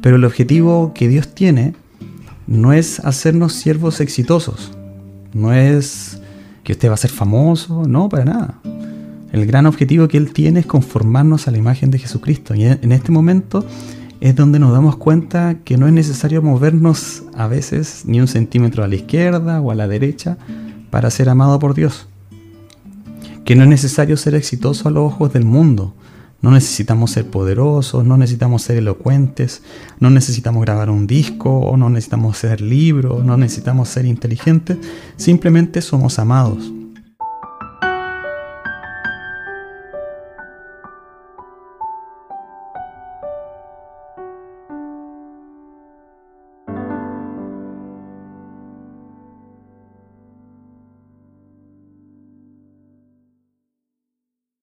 Pero el objetivo que Dios tiene no es hacernos siervos exitosos, no es que usted va a ser famoso, no, para nada. El gran objetivo que Él tiene es conformarnos a la imagen de Jesucristo. Y en este momento es donde nos damos cuenta que no es necesario movernos a veces ni un centímetro a la izquierda o a la derecha para ser amado por Dios. Que no es necesario ser exitoso a los ojos del mundo. No necesitamos ser poderosos, no necesitamos ser elocuentes, no necesitamos grabar un disco, o no necesitamos ser libros, no necesitamos ser inteligentes, simplemente somos amados